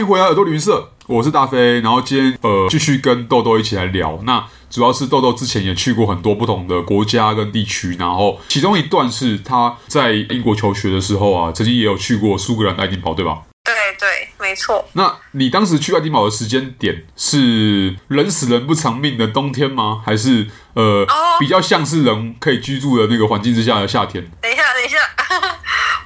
欢迎回来耳朵旅行社，我是大飞。然后今天呃，继续跟豆豆一起来聊。那主要是豆豆之前也去过很多不同的国家跟地区，然后其中一段是他在英国求学的时候啊，曾经也有去过苏格兰爱丁堡，对吧？对对，没错。那你当时去爱丁堡的时间点是人死人不偿命的冬天吗？还是呃，oh. 比较像是人可以居住的那个环境之下的夏天？等一下，等一下。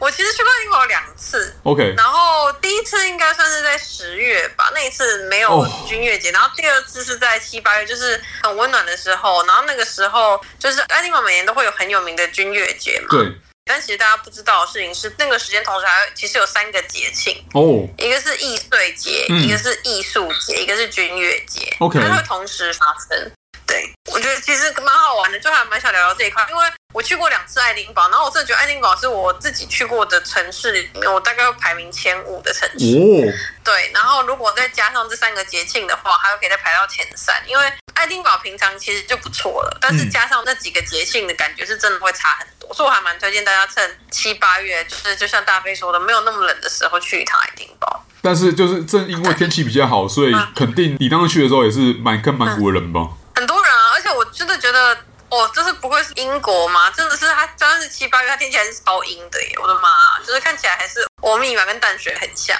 我其实去过英国两次，OK。然后第一次应该算是在十月吧，那一次没有军乐节。Oh. 然后第二次是在七八月，就是很温暖的时候。然后那个时候就是爱丁堡每年都会有很有名的军乐节嘛。对。但其实大家不知道的事情是，那个时间同时还其实有三个节庆哦，oh. 一个是易碎节，嗯、一个是艺术节，一个是军乐节，OK，它会同时发生。对，我觉得其实蛮好玩的，就还蛮想聊聊这一块，因为我去过两次爱丁堡，然后我真的觉得爱丁堡是我自己去过的城市里面，我大概会排名前五的城市。哦，对，然后如果再加上这三个节庆的话，还会可以再排到前三，因为爱丁堡平常其实就不错了，但是加上那几个节庆的感觉是真的会差很多，所以我还蛮推荐大家趁七八月，就是就像大飞说的，没有那么冷的时候去一趟爱丁堡。但是就是正因为天气比较好，所以肯定你当时去的时候也是满坑满谷的人吧。嗯很多人啊，而且我真的觉得，哦，这是不会是英国吗？真的是它，真的是七八月，它天气还是超阴的耶！我的妈，就是看起来还是。我密码跟淡水很像，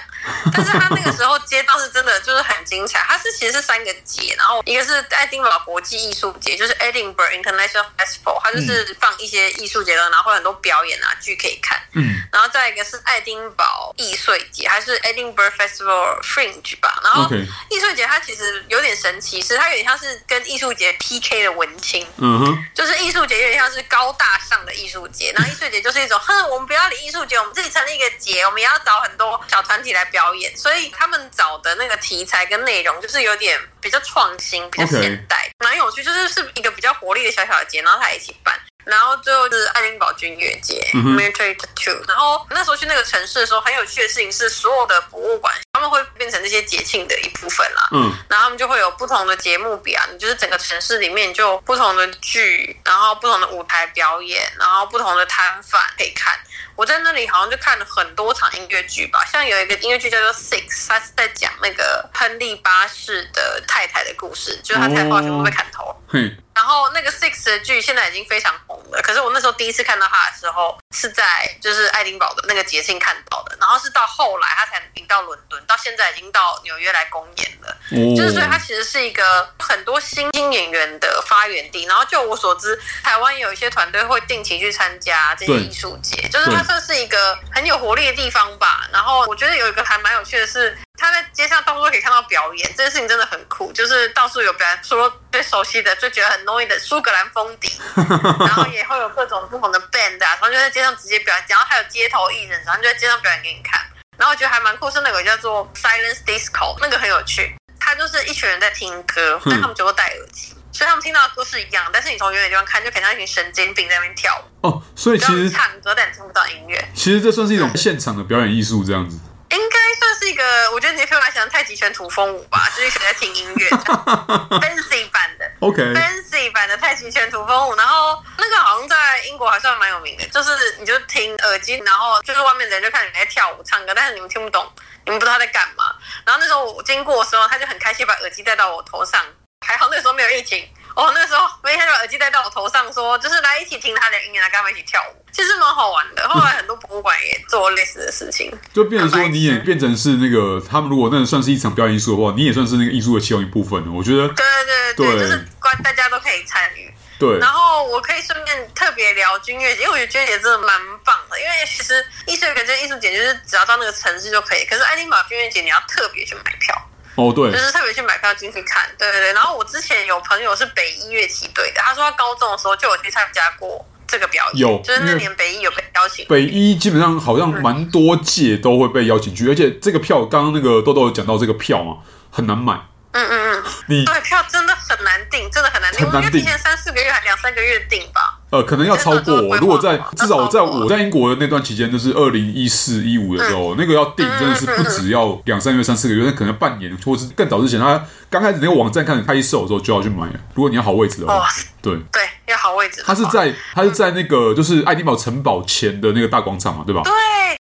但是他那个时候街道是真的就是很精彩。它是其实是三个节，然后一个是爱丁堡国际艺术节，就是 Edinburgh International Festival，它就是放一些艺术节的，然后很多表演啊剧可以看。嗯，然后再一个是爱丁堡艺术节，还是 Edinburgh Festival Fringe 吧。然后艺术节它其实有点神奇，是它有点像是跟艺术节 PK 的文青。嗯哼，就是艺术节有点像是高大上的艺术节，然后艺术节就是一种，哼，我们不要理艺术节，我们自己成立一个节。我们要找很多小团体来表演，所以他们找的那个题材跟内容就是有点比较创新、比较现代，蛮.有趣。就是是一个比较活力的小小的节，然后他一起办。然后最后就是爱丁堡军乐节 Military Tattoo。然后那时候去那个城市的时候，很有趣的事情是，所有的博物馆他们会变成这些节庆的一部分啦。嗯，然后他们就会有不同的节目表，你就是整个城市里面就不同的剧，然后不同的舞台表演，然后不同的摊贩可以看。我在那里好像就看了很多场音乐剧吧，像有一个音乐剧叫做《Six》，它是在讲那个亨利八世的太太的故事，就是他太太全部被砍头。嗯。然后那个 Six 的剧现在已经非常红了，可是我那时候第一次看到他的时候是在就是爱丁堡的那个节庆看到的，然后是到后来他才引到伦敦，到现在已经到纽约来公演了，嗯、就是所以他其实是一个很多新兴演员的发源地。然后就我所知，台湾有一些团队会定期去参加这些艺术节，就是它算是一个很有活力的地方吧。然后我觉得有一个还蛮有趣的是。他在街上到处都可以看到表演，这件事情真的很酷。就是到处有表演，除了最熟悉的、最觉得很 noisy 的苏格兰风笛，然后也会有各种不同的 band 啊，然后就在街上直接表演。然后还有街头艺人，然后就在街上表演给你看。然后我觉得还蛮酷，是那个叫做 Silence Disco，那个很有趣。他就是一群人在听歌，但他们只会戴耳机，所以他们听到的歌是一样，但是你从远远地方看，就可以像一群神经病在那边跳舞。哦，所以其实唱歌但你听不到音乐。其实这算是一种现场的表演艺术，这样子。应该算是一个，我觉得你可以把它想成太极拳土风舞吧，就是学在听音乐，fancy 版的，OK，fancy 版的太极拳土风舞。然后那个好像在英国还算蛮有名的，就是你就听耳机，然后就是外面的人就看你在跳舞唱歌，但是你们听不懂，你们不知道他在干嘛。然后那时候我经过的时候，他就很开心把耳机戴到我头上，还好那时候没有疫情。哦，那时候每天把耳机戴到我头上说，说就是来一起听他的音乐，来跟他们一起跳舞，其实蛮好玩的。后来很多博物馆也做类似的事情，就变成说你也变成是那个他们如果那算是一场表演艺术的话，你也算是那个艺术的其中一部分。我觉得，对对对对，就是关大家都可以参与。对，然后我可以顺便特别聊军乐节，因为我觉得军乐节真的蛮棒的。因为其实艺术节跟艺术节就是只要到那个城市就可以，可是爱丁堡军乐节你要特别去买票。哦，对，就是特别去买票进去看，对对对。然后我之前有朋友是北一乐器队的，他说他高中的时候就有去参加过这个表演，有，就是那年北一有被邀请。北一基本上好像蛮多届都会被邀请去，嗯、而且这个票刚刚那个豆豆有讲到这个票嘛，很难买。嗯嗯嗯，你对票真的很难订，真的很难订，我应该提前三四个月还两三个月订吧。呃，可能要超过。如果在至少我在我在英国的那段期间，就是二零一四一五的时候，那个要订真的是不止要两三个月、三四个月，那可能要半年，或是更早之前。他刚开始那个网站开始开售的时候就要去买了。如果你要好位置的话，对对，要好位置。他是在他是在那个就是爱丁堡城堡前的那个大广场嘛，对吧？对，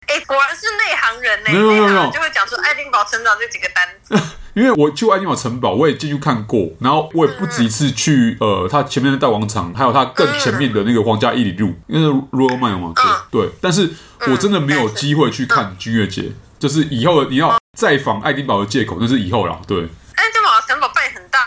哎，果然是内行人呢。没有没有没有，就会讲说。爱丁堡城堡这几个单词。因为我去爱丁堡城堡，我也进去看过，然后我也不止一次去，呃，它前面的大广场，还有它更前面的那个皇家伊里路，因为 Royal Mile 嘛，对对。但是我真的没有机会去看军乐节，就是以后你要再访爱丁堡的借口，那是以后啦，对。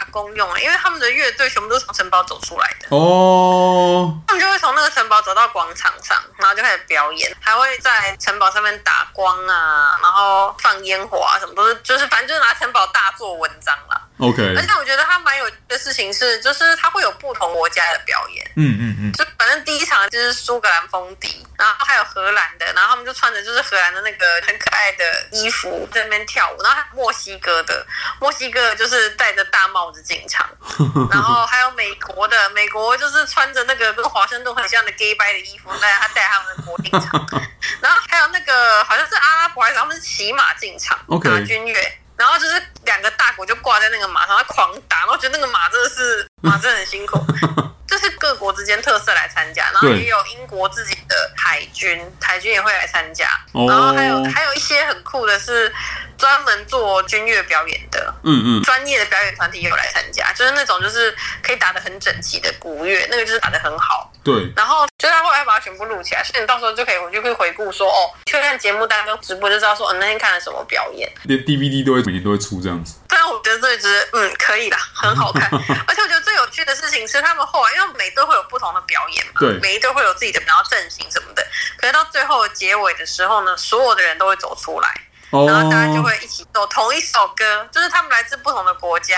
公用了，因为他们的乐队全部都是从城堡走出来的哦，他们就会从那个城堡走到广场上，然后就开始表演，还会在城堡上面打光啊，然后放烟火啊，什么都是，就是反正就是拿城堡大做文章了。OK，而且我觉得他蛮有的事情是，就是他会有不同国家的表演，嗯嗯嗯，就反正第一场就是苏格兰风笛，然后还有荷兰的，然后他们就穿着就是荷兰的那个很可爱的衣服在那边跳舞，然后还有墨西哥的，墨西哥就是戴着大帽子进场，然后还有美国的，美国就是穿着那个跟华盛顿很像的 gay 白的衣服，但是他带他们的国进场，然后还有那个好像是阿拉伯还是他们是骑马进场打军乐。然后就是两个大国就挂在那个马上，他狂打，然后觉得那个马真的是 马真的很辛苦，就是各国之间特色来参加，然后也有英国自己的海军，海军也会来参加，然后还有还有一些很酷的是专门做军乐表演的，嗯嗯，专业的表演团体也有来参加，就是那种就是可以打得很整齐的鼓乐，那个就是打得很好，对，然后就他后来把它全部录起来，所以你到时候就可以回去会回顾说，哦，去看节目单跟直播就知道说，嗯，那天看了什么表演，连 DVD 都会。每年都会出这样子，但我觉得这一支嗯可以啦，很好看。而且我觉得最有趣的事情是，他们后来因为每队会有不同的表演嘛，对，每一队会有自己的然后阵型什么的。可是到最后结尾的时候呢，所有的人都会走出来，然后大家就会一起奏同一首歌，就是他们来自不同的国家。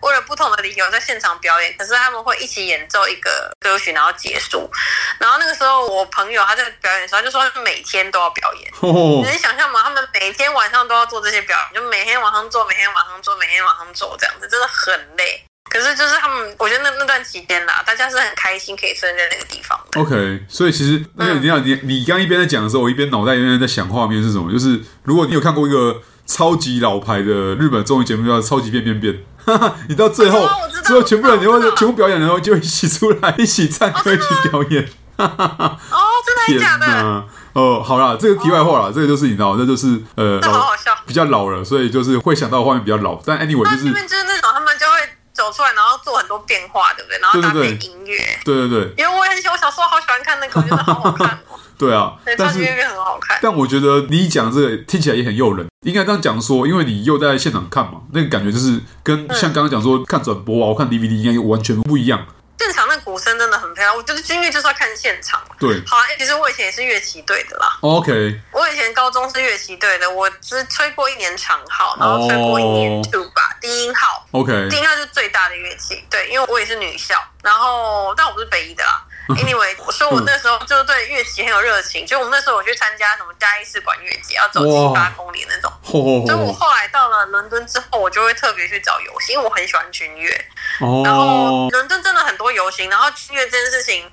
为了不同的理由在现场表演，可是他们会一起演奏一个歌曲，然后结束。然后那个时候，我朋友他在表演的时候，他就说他每天都要表演。你能想象吗？他们每天晚上都要做这些表演，就每天晚上做，每天晚上做，每天晚上做，这样子真的很累。可是就是他们，我觉得那那段期间啦，大家是很开心可以出现在那个地方。OK，所以其实那个你要你你刚一边在讲的时候，我一边脑袋一边在想画面是什么？就是如果你有看过一个超级老牌的日本综艺节目叫《超级变变变》。你到最后，最后全部人，然后全部表演，然后就一起出来，一起唱歌，一起表演。哦，真的假的？哦，好啦，这个题外话啦，这个就是你知道，这就是呃，好好笑，比较老了，所以就是会想到画面比较老。但 anyway 就是，走出来，然后做很多变化，对不对？然后搭配音乐，对对对。因为我很喜欢，我小时候好喜欢看那个，我觉得好好看哦。对啊，但是音乐很好看。但我觉得你讲这个听起来也很诱人，应该这样讲说，因为你又在现场看嘛，那个感觉就是跟像刚刚讲说看转播啊，我看 DVD 应该完全不一样。现场那鼓声真的很漂亮，我觉得军乐就是要看现场。对，好啊，其实我以前也是乐器队的啦。OK，我以前高中是乐器队的，我只吹过一年长号，然后吹过一年 two 吧低音号。OK，低音号就是最大的乐器。对，因为我也是女校，然后但我不是北一的啦。Anyway，我说我那时候就对乐器很有热情，就我们那时候我去参加什么嘉义市管乐节，要走七八公里那种。所以我后来到了伦敦之后，我就会特别去找游行，因为我很喜欢军乐。然后伦敦真的很多游行，然后军乐这件事情。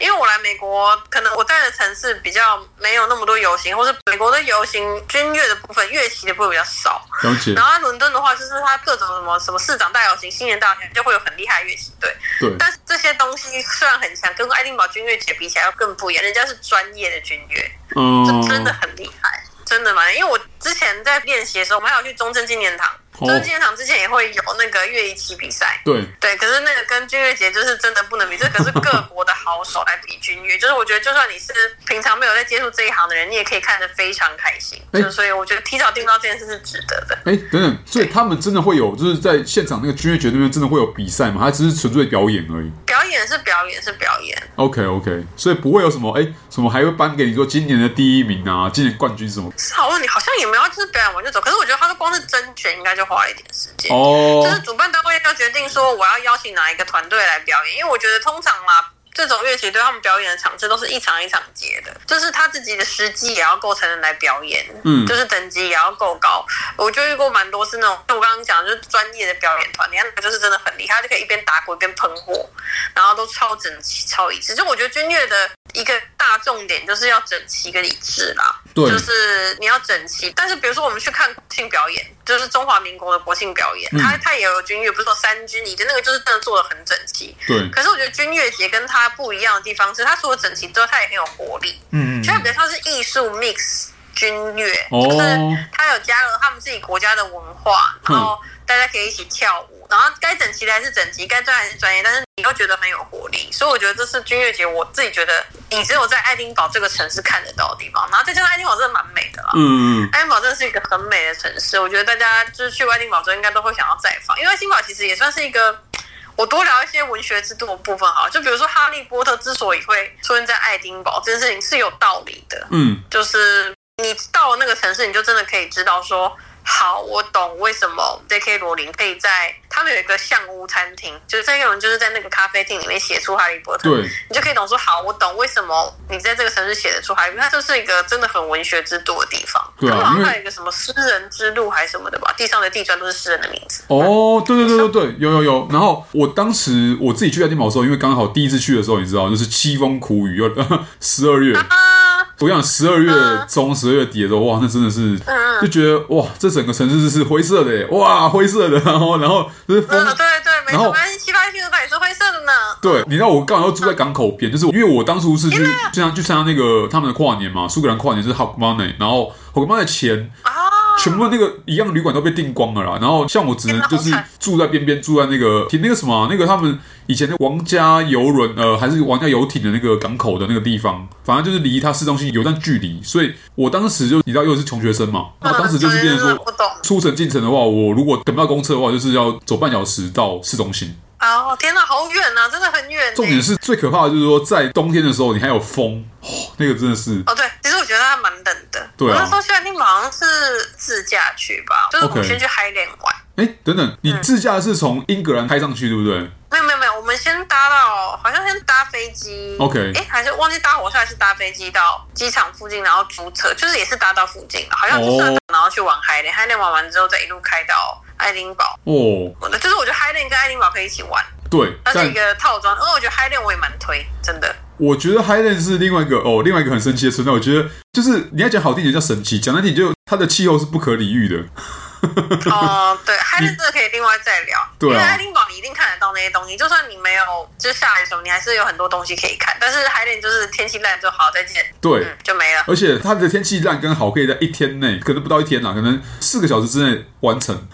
因为我来美国，可能我在的城市比较没有那么多游行，或是美国的游行军乐的部分、乐器的部分比较少。了解。然后在伦敦的话，就是它各种什么什么市长大游行、新年大游行，就会有很厉害的乐器队。对。但是这些东西虽然很强，跟爱丁堡军乐节比起来要更不一样，人家是专业的军乐，嗯，就真的很厉害，真的蛮。因为我之前在练习的时候，我们还有去中正纪念堂。就是纪念堂之前也会有那个乐仪棋比赛，对对，可是那个跟军乐节就是真的不能比，这可是各国的好手来比军乐，就是我觉得就算你是平常没有在接触这一行的人，你也可以看得非常开心。欸、就所以我觉得提早订到这件事是值得的。哎、欸，等等，所以他们真的会有，就是在现场那个军乐节那边真的会有比赛吗？还只是纯粹表演而已？表演是表演是表演。OK OK，所以不会有什么哎、欸、什么还会颁给你说今年的第一名啊，今年冠军什么？是好问题，好像也没有，就是表演完就走。可是我觉得他的光是甄选应该就花了一点时间。哦，就是主办单位要决定说我要邀请哪一个团队来表演，因为我觉得通常嘛，这种乐器对他们表演的场次都是一场一场接的，就是他自己的时机也要够才能来表演，嗯，就是等级也要够高。我就遇过蛮多是那种，就我刚刚讲的就是专业的表演团，你看他就是真的很厉害，他就可以一边打鼓一边喷火，然后都超整齐、超一致。就我觉得军乐的一个大重点就是要整齐跟一致啦，对，就是你要整齐。但是比如说我们去看国庆表演，就是中华民国的国庆表演，它它也有军乐，不是说三军，你的那个就是真的做的很整齐。对。可是我觉得军乐节跟它不一样的地方是，它除了整齐之外，它也很有活力。嗯嗯。就它比较像是艺术 mix 君乐，哦、就是他有加入他们自己国家的文化，然后大家可以一起跳舞，然后该整齐的还是整齐，该专业还是专业，但是你又觉得很有活力，所以我觉得这是君乐节，我自己觉得你只有在爱丁堡这个城市看得到的地方，然后再加上爱丁堡真的蛮美的啦，嗯嗯，爱丁堡真的是一个很美的城市，我觉得大家就是去爱丁堡之后应该都会想要再访，因为爱丁堡其实也算是一个。我多聊一些文学之都的部分啊，就比如说《哈利波特》之所以会出现在爱丁堡，这件事情是有道理的。嗯，就是你到了那个城市，你就真的可以知道说。好，我懂为什么 J.K. 罗琳可以在他们有一个象屋餐厅，就是 J.K. 罗琳就是在那个咖啡厅里面写出《哈利波特》。对，你就可以懂说，好，我懂为什么你在这个城市写得出《哈利波特》，它就是一个真的很文学之都的地方。对啊，还有一个什么诗人之路还是什么的吧，地上的地砖都是诗人的名字。哦，对对对对对，有有有。然后我当时我自己去爱丁堡的时候，因为刚好第一次去的时候，你知道，就是凄风苦雨，又 十二月。啊我想十二月中、十二月底的时候，哇，那真的是，就觉得哇，这整个城市是灰色的，哇，灰色的，然后，然后就是风，对对，然后七八月份也是灰色的呢。对，你知道我刚好要住在港口边，就是因为我当初是去经常去参加那个他们的跨年嘛，苏格兰跨年是 Hog Money，然后 Hog Money 前。全部的那个一样旅馆都被订光了啦，然后像我只能就是住在边边，住在那个停那个什么、啊、那个他们以前的王家游轮呃还是王家游艇的那个港口的那个地方，反正就是离它市中心有段距离，所以我当时就你知道又是穷学生嘛，然后当时就是变成说出城进城的话，我如果等不到公车的话，就是要走半小时到市中心。哦，天哪，好远啊，真的很远。重点是最可怕的就是说，在冬天的时候你还有风，哦，那个真的是哦，对，其实我觉得它蛮冷的。对啊，我那时候去爱丁堡好像是自驾去吧，就是我们先去 Highland 玩。哎、欸，等等，你自驾是从英格兰开上去，对不对？没有没有没有，我们先搭到，好像先搭飞机。OK，哎，还是忘记搭火车还是搭飞机到机场附近，然后租车，就是也是搭到附近的，好像就是然后去玩 Highland，Highland 玩完之后再一路开到。爱丁堡哦，就是我觉得 Highland 跟爱丁堡可以一起玩，对，它是一个套装。因为我觉得 Highland 我也蛮推，真的。我觉得 Highland 是另外一个哦，另外一个很神奇的存在。我觉得就是你要讲好听点叫神奇，讲难听就它的气候是不可理喻的。哦，对，Highland 这个可以另外再聊。对，因为爱丁堡你一定看得到那些东西，就算你没有就下雨的时候，你还是有很多东西可以看。但是 Highland 就是天气烂就好，再见，对，就没了。而且它的天气烂跟好可以在一天内，可能不到一天啦，可能四个小时之内完成。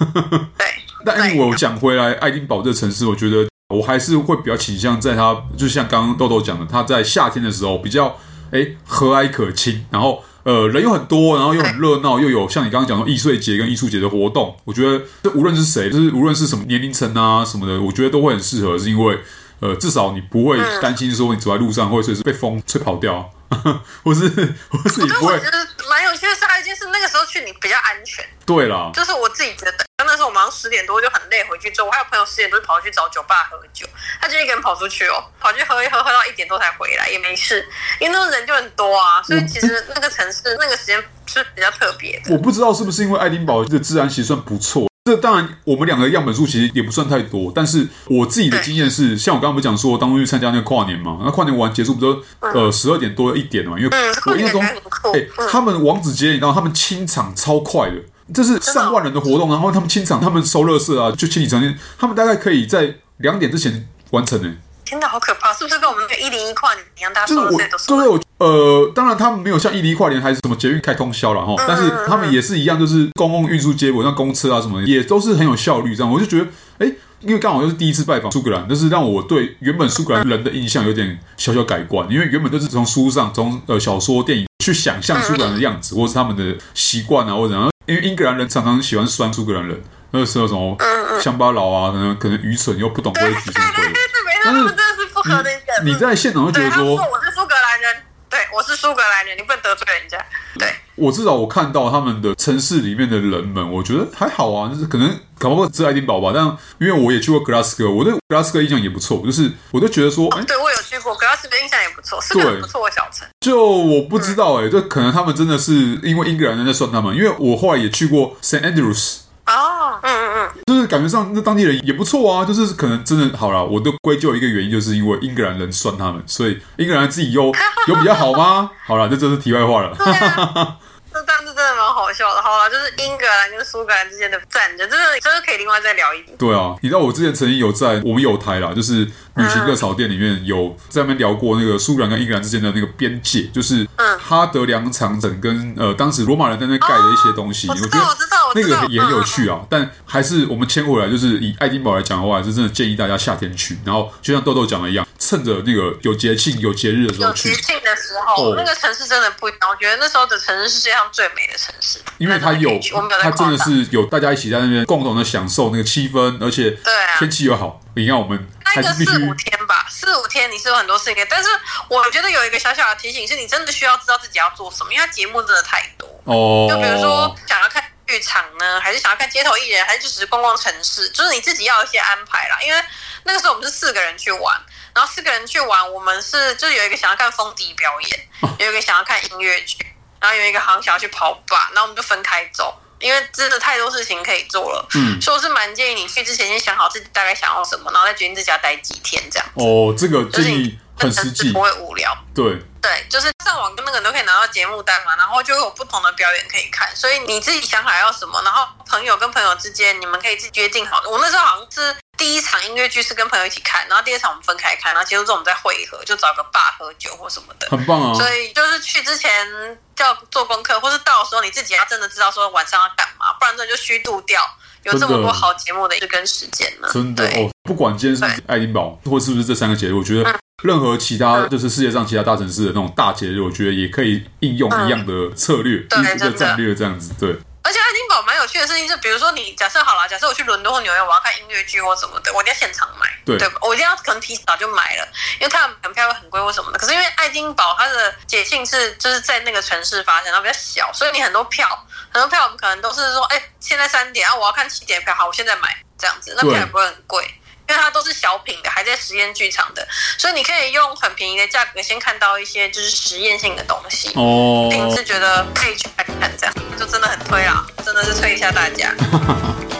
对。但我讲回来，爱丁堡这个城市，我觉得我还是会比较倾向在它，就像刚刚豆豆讲的，它在夏天的时候比较哎和蔼可亲，然后呃人又很多，然后又很热闹，又有像你刚刚讲的易碎节跟艺术节的活动，我觉得这无论是谁，就是无论是什么年龄层啊什么的，我觉得都会很适合，是因为呃至少你不会担心说你走在路上会随时被风吹跑掉，或是或是你不会。蛮有趣的是，还有一件事，那个时候去你比较安全。对啦，就是我自己觉得，那时候我马上十点多就很累，回去之后，我还有朋友十点多就跑去找酒吧喝酒，他就一个人跑出去哦，跑去喝一喝，喝到一点多才回来，也没事，因为那时候人就很多啊，所以其实那个城市那个时间是比较特别的。我不知道是不是因为爱丁堡的治安其实算不错。这当然，我们两个样本数其实也不算太多，但是我自己的经验是，像我刚刚不是讲说，当初去参加那个跨年嘛，那跨年完结束不是呃十二点多一点嘛，因为我印象中，哎，他们王子节，你知道他们清场超快的，这是上万人的活动，然后他们清场，他们收垃圾啊，就清理成天，他们大概可以在两点之前完成呢。天哪，好可怕！是不是跟我们那个一零一跨年一样？大家说的这都是。对，我呃，当然他们没有像一零一跨年还是什么捷运开通宵了哈，但是他们也是一样，就是公共运输接驳，像公车啊什么的，也都是很有效率。这样，我就觉得，哎，因为刚好又是第一次拜访苏格兰，就是让我对原本苏格兰人的印象有点小小改观。因为原本都是从书上、从呃小说、电影去想象苏格兰的样子，或是他们的习惯啊，或者怎样。因为英格兰人常常喜欢酸苏格兰人，那个时候什么乡巴佬啊，可能可能愚蠢又不懂规矩什么鬼的。但是真的是不合的一个。你在现场会觉得说，我是苏格兰人，对，我是苏格兰人，你不能得罪人家。对，我至少我看到他们的城市里面的人们，我觉得还好啊，就是可能搞不好是爱丁堡吧。但因为我也去过格拉斯哥，我对格拉斯哥印象也不错，就是我都觉得说，对我有去过格拉印象也不错，是个不错的小城。就我不知道哎，就可能他们真的是因为英格兰人在算他们，因为我后来也去过 Saint Andrews。哦，嗯嗯嗯，就是感觉上那当地人也不错啊，就是可能真的好了，我都归咎一个原因，就是因为英格兰人算他们，所以英格兰自己有有比较好吗？好了，这就是题外话了。真的蛮好笑的。好了，就是英格兰跟苏格兰之间的战争，真的真的可以另外再聊一点。对啊，你知道我之前曾经有在我们有台啦，就是旅行热炒店里面有在那边聊过那个苏格兰跟英格兰之间的那个边界，就是哈德良长城跟呃当时罗马人在那盖的一些东西。哦、我知道，我知道，那个也很有趣啊。但还是我们牵回来，就是以爱丁堡来讲的话，是真的建议大家夏天去，然后就像豆豆讲的一样。趁着那个有节庆、有节日的时候去，有节庆的时候，哦、那个城市真的不一样。我觉得那时候的城市是世界上最美的城市，因为它有，它真的是有大家一起在那边共同的享受那个气氛，而且对天气又好。你看我们还是必须四五天吧，四五天你是有很多事情，但是我觉得有一个小小的提醒是，你真的需要知道自己要做什么，因为节目真的太多哦。就比如说剧场呢，还是想要看街头艺人，还是就只是逛逛城市，就是你自己要一些安排啦。因为那个时候我们是四个人去玩。然后四个人去玩，我们是就是有一个想要看风笛表演，有一个想要看音乐剧，然后有一个好像想要去跑吧，然后我们就分开走，因为真的太多事情可以做了。嗯，所以我是蛮建议你去之前先想好自己大概想要什么，然后再决定自己要待几天这样。哦，这个建议很实际，不会无聊。对对，就是上网跟那个人都可以拿到节目单嘛，然后就会有不同的表演可以看，所以你自己想好要什么，然后朋友跟朋友之间你们可以自己约定好的。我那时候好像是。第一场音乐剧是跟朋友一起看，然后第二场我们分开看，然后结束之后我们再会合，就找个爸喝酒或什么的，很棒啊！所以就是去之前就要做功课，或是到时候你自己要真的知道说晚上要干嘛，不然这就虚度掉有这么多好节目的日跟时间呢。真的哦，不管今天是爱丁堡或是不是这三个节目，我觉得任何其他就是世界上其他大城市的那种大节日，我觉得也可以应用一样的策略，一个战略这样子，对。而且爱丁堡蛮有趣的事情是，比如说你假设好了，假设我去伦敦或纽约，我要看音乐剧或什么的，我一定要现场买，对，对吧？我一定要可能提早就买了，因为它门票会很贵或什么的。可是因为爱丁堡它的节庆是就是在那个城市发生，然后比较小，所以你很多票，很多票我们可能都是说，哎，现在三点啊，我要看七点票，好，我现在买这样子，那票也不会很贵。因为它都是小品的，还在实验剧场的，所以你可以用很便宜的价格先看到一些就是实验性的东西。哦，品质觉得可以去看看，这样就真的很推啊，真的是推一下大家。